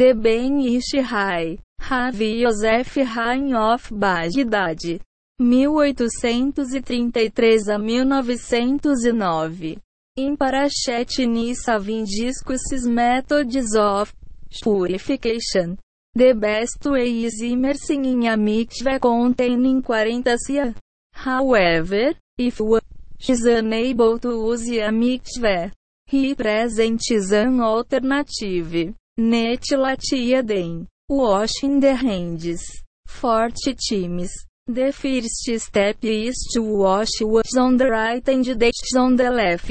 de Ben Ish Hai, Ravi Yosef Haim of Baghdad. 1833 a 1909. In Parashet Nisavin Discusses Methods of Purification. The best way is immersing in a mikveh containing 40 sia. However, if one is unable to use a mikveh, he presents an alternative. Netilat Washing the hands. Forte times. The first step is to wash what's on the right and that's on the left.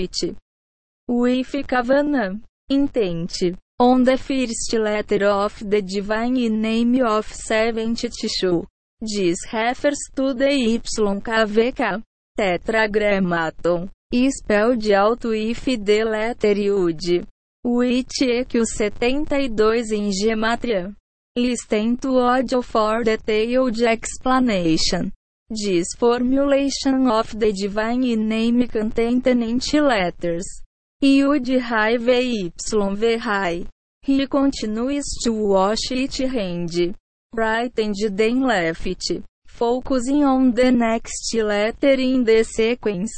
With Kavana. Intent. On the first letter of the divine name of seventh tissue. This refers to the YKVK. Tetragrammaton. Spelled out with the letter Yud. Which equals 72 em gematria. Listen to audio for detailed explanation. This formulation of the divine name contained letters. Yud Hai V Y V Hai. He continues to wash it hand. Right and then left. Focusing on the next letter in the sequence.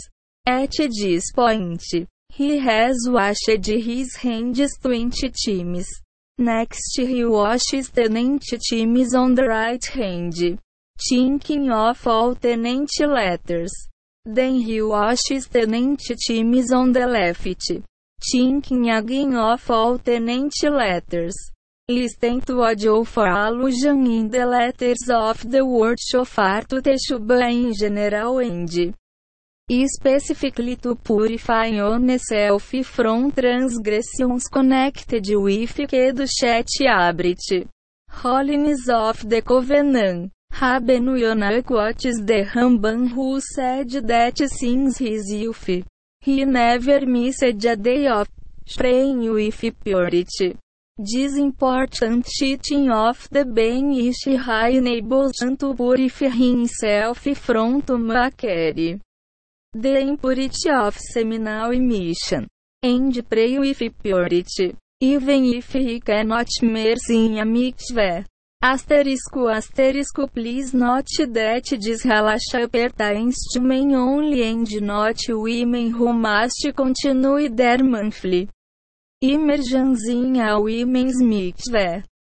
At this point, he has washed his hands 20 times. Next he washes tenant times on the right hand. Thinking of all tenant letters. Then he washes tenant times on the left. Thinking again of all tenant letters. Listen to audio for allusion in the letters of the word shofar to Teshuvah in general and specifically to purify oneself from transgressions connected with Kedu Chet Abrit. Holiness of the Covenant. Rabenu Yonah quotes the Ramban who said that since his youth, he never missed a day of praying with purity. This important teaching of the Ben Ish enables to purify himself from Tumakeri. The impurity of seminal emission. And pray with purity. Even if he cannot mercy in a mitzvah. Asterisco asterisco please note that this relaxa pertains to men only and not women who must continue their monthly immersions in a women's mitzvah.